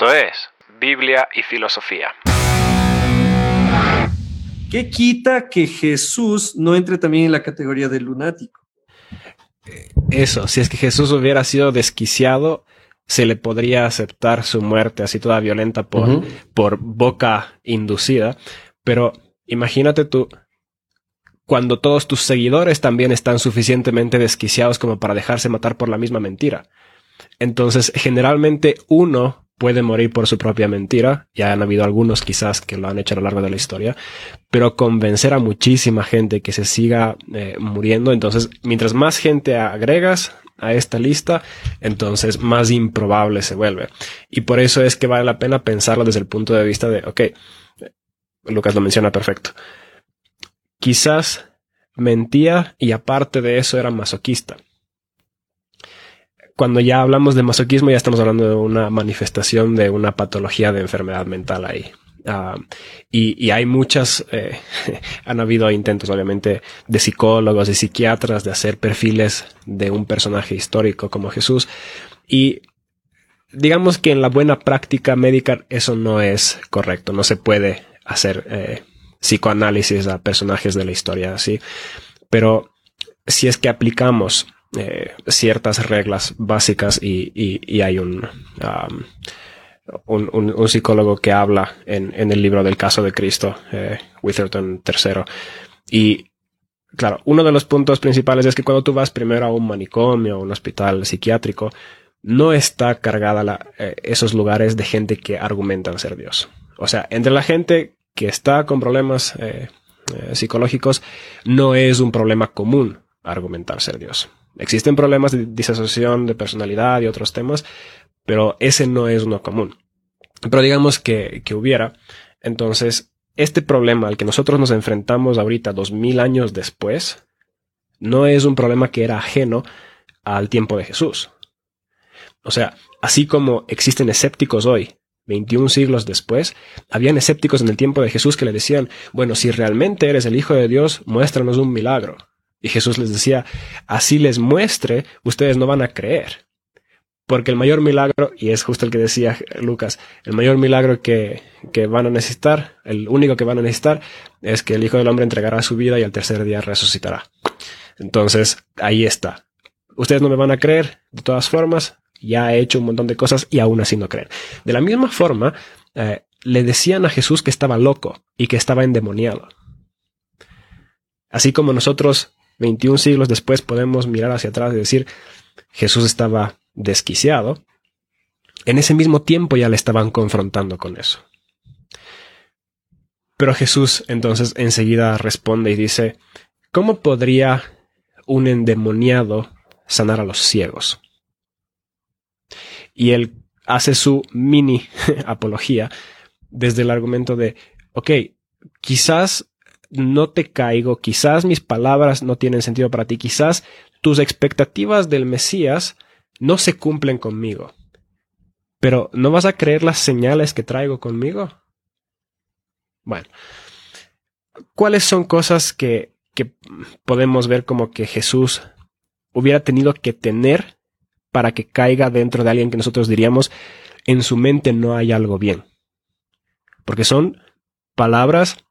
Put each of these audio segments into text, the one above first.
Esto es Biblia y Filosofía. ¿Qué quita que Jesús no entre también en la categoría de lunático? Eso, si es que Jesús hubiera sido desquiciado, se le podría aceptar su muerte así toda violenta por, por boca inducida. Pero imagínate tú, cuando todos tus seguidores también están suficientemente desquiciados como para dejarse matar por la misma mentira. Entonces, generalmente uno puede morir por su propia mentira, ya han habido algunos quizás que lo han hecho a lo largo de la historia, pero convencer a muchísima gente que se siga eh, muriendo, entonces mientras más gente agregas a esta lista, entonces más improbable se vuelve. Y por eso es que vale la pena pensarlo desde el punto de vista de, ok, Lucas lo menciona perfecto. Quizás mentía y aparte de eso era masoquista cuando ya hablamos de masoquismo, ya estamos hablando de una manifestación de una patología de enfermedad mental ahí. Ah, y, hay muchas, eh, han habido intentos obviamente de psicólogos y psiquiatras de hacer perfiles de un personaje histórico como Jesús. Y digamos que en la buena práctica médica eso no es correcto, no se puede hacer eh, psicoanálisis a personajes de la historia así. Pero si es que aplicamos eh, ciertas reglas básicas y, hay um, un, un, psicólogo que habla en, el libro del caso de Cristo, eh, Witherton III. Y claro, uno de los puntos principales es que cuando tú vas primero a un manicomio o un hospital psiquiátrico, no está cargada eh, esos lugares de gente que argumentan ser Dios. O sea, entre la gente que está con problemas psicológicos, no es un problema común argumentar ser Dios. Existen problemas de disasociación de personalidad y otros temas, pero ese no es uno común. Pero digamos que, hubiera, entonces este problema al que nosotros nos enfrentamos ahorita, dos mil años después, no es un problema que era ajeno al tiempo de Jesús. O sea, así como existen escépticos hoy, 21 siglos después, habían escépticos en el tiempo de Jesús que le decían, bueno, si realmente eres el Hijo de Dios, muéstranos un milagro. Y Jesús les decía, así les muestre, ustedes no van a creer. Porque el mayor milagro, y es justo el que decía Lucas, el mayor milagro que, que, van a necesitar, el único que van a necesitar, es que el Hijo del Hombre entregará su vida y al tercer día resucitará. Entonces, ahí está. Ustedes no me van a creer, de todas formas, ya he hecho un montón de cosas y aún así no creen. De la misma forma, eh, le decían a Jesús que estaba loco y que estaba endemoniado. Así como nosotros 21 siglos después podemos mirar hacia atrás y decir, Jesús estaba desquiciado. En ese mismo tiempo ya le estaban confrontando con eso. Pero Jesús entonces enseguida responde y dice, ¿cómo podría un endemoniado sanar a los ciegos? Y él hace su mini apología desde el argumento de, ok, quizás no te caigo, quizás mis palabras no tienen sentido para ti, quizás tus expectativas del Mesías no se cumplen conmigo. Pero ¿no vas a creer las señales que traigo conmigo? Bueno, ¿cuáles son cosas que, que podemos ver como que Jesús hubiera tenido que tener para que caiga dentro de alguien que nosotros diríamos en su mente no hay algo bien? Porque son palabras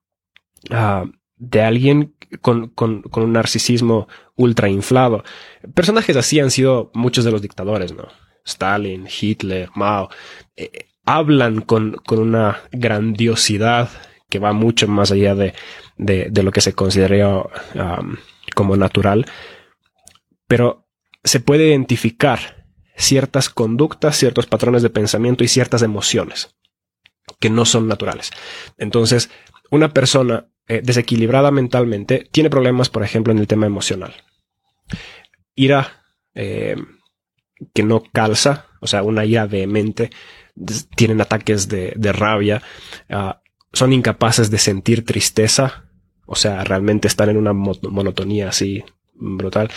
Ah, de alguien con, un narcisismo ultra inflado. Personajes así han sido muchos de los dictadores, ¿no? Stalin, Hitler, Mao. Eh, hablan con, una grandiosidad que va mucho más allá de, lo que se considera como natural. Pero se puede identificar ciertas conductas, ciertos patrones de pensamiento y ciertas emociones que no son naturales. Entonces, una persona eh, desequilibrada mentalmente tiene problemas, por ejemplo, en el tema emocional. Ira eh, que no calza, o sea, una ira vehemente, tienen ataques de, rabia, ah, son incapaces de sentir tristeza, o sea, realmente están en una monotonía así brutal.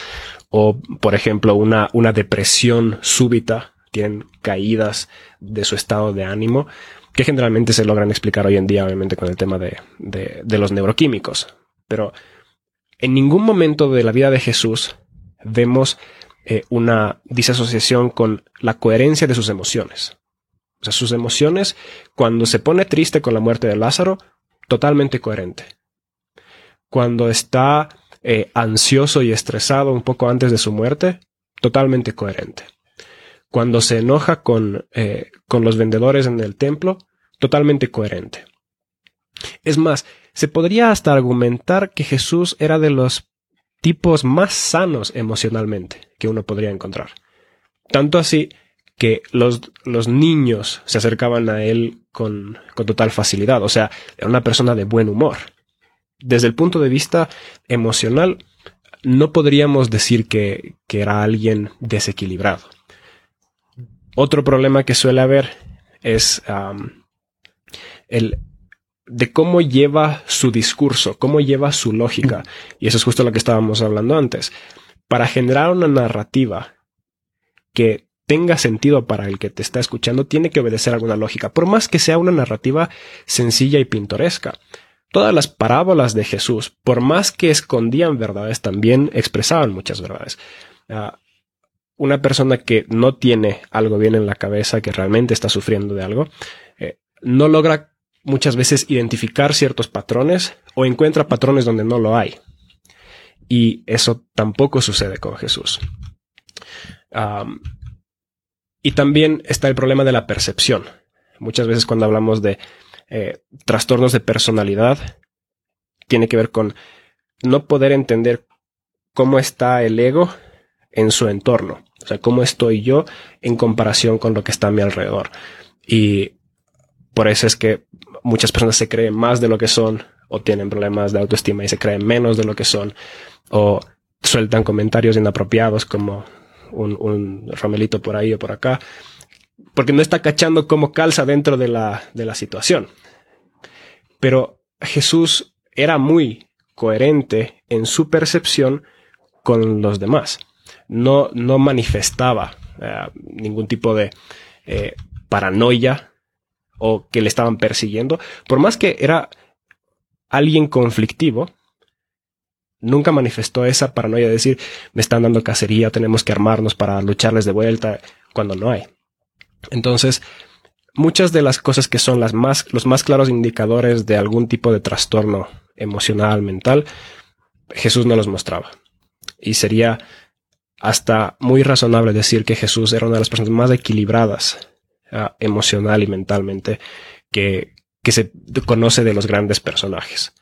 O, por ejemplo, una, una depresión súbita, tienen caídas de su estado de ánimo que generalmente se logran explicar hoy en día, obviamente, con el tema de, los neuroquímicos. Pero en ningún momento de la vida de Jesús vemos eh, una disasociación con la coherencia de sus emociones. O sea, sus emociones, cuando se pone triste con la muerte de Lázaro, totalmente coherente. Cuando está eh, ansioso y estresado un poco antes de su muerte, totalmente coherente. Cuando se enoja con, eh, con los vendedores en el templo, totalmente coherente. Es más, se podría hasta argumentar que Jesús era de los tipos más sanos emocionalmente que uno podría encontrar. Tanto así que los, los niños se acercaban a él con, con total facilidad. O sea, era una persona de buen humor. Desde el punto de vista emocional, no podríamos decir que, que era alguien desequilibrado. Otro problema que suele haber es el de cómo lleva su discurso, cómo lleva su lógica. Y eso es justo lo que estábamos hablando antes. Para generar una narrativa que tenga sentido para el que te está escuchando, tiene que obedecer alguna lógica, por más que sea una narrativa sencilla y pintoresca. Todas las parábolas de Jesús, por más que escondían verdades, también expresaban muchas verdades. Ah, una persona que no tiene algo bien en la cabeza, que realmente está sufriendo de algo, eh, no logra muchas veces identificar ciertos patrones o encuentra patrones donde no lo hay. Y eso tampoco sucede con Jesús. y también está el problema de la percepción. Muchas veces cuando hablamos de eh, trastornos de personalidad, tiene que ver con no poder entender cómo está el ego en su entorno. O sea, cómo estoy yo en comparación con lo que está a mi alrededor. Y por eso es que muchas personas se creen más de lo que son o tienen problemas de autoestima y se creen menos de lo que son o sueltan comentarios inapropiados como un, un por ahí o por acá porque no está cachando cómo calza dentro de la, de la situación. Pero Jesús era muy coherente en su percepción con los demás. No, no manifestaba eh, ningún tipo de eh, paranoia o que le estaban persiguiendo, por más que era alguien conflictivo, nunca manifestó esa paranoia de decir, me están dando cacería, tenemos que armarnos para lucharles de vuelta, cuando no hay. Entonces, muchas de las cosas que son las más, los más claros indicadores de algún tipo de trastorno emocional, mental, Jesús no los mostraba. Y sería hasta muy razonable decir que Jesús era una de las personas más equilibradas Ah, emocional y mentalmente que, que se conoce de los grandes personajes.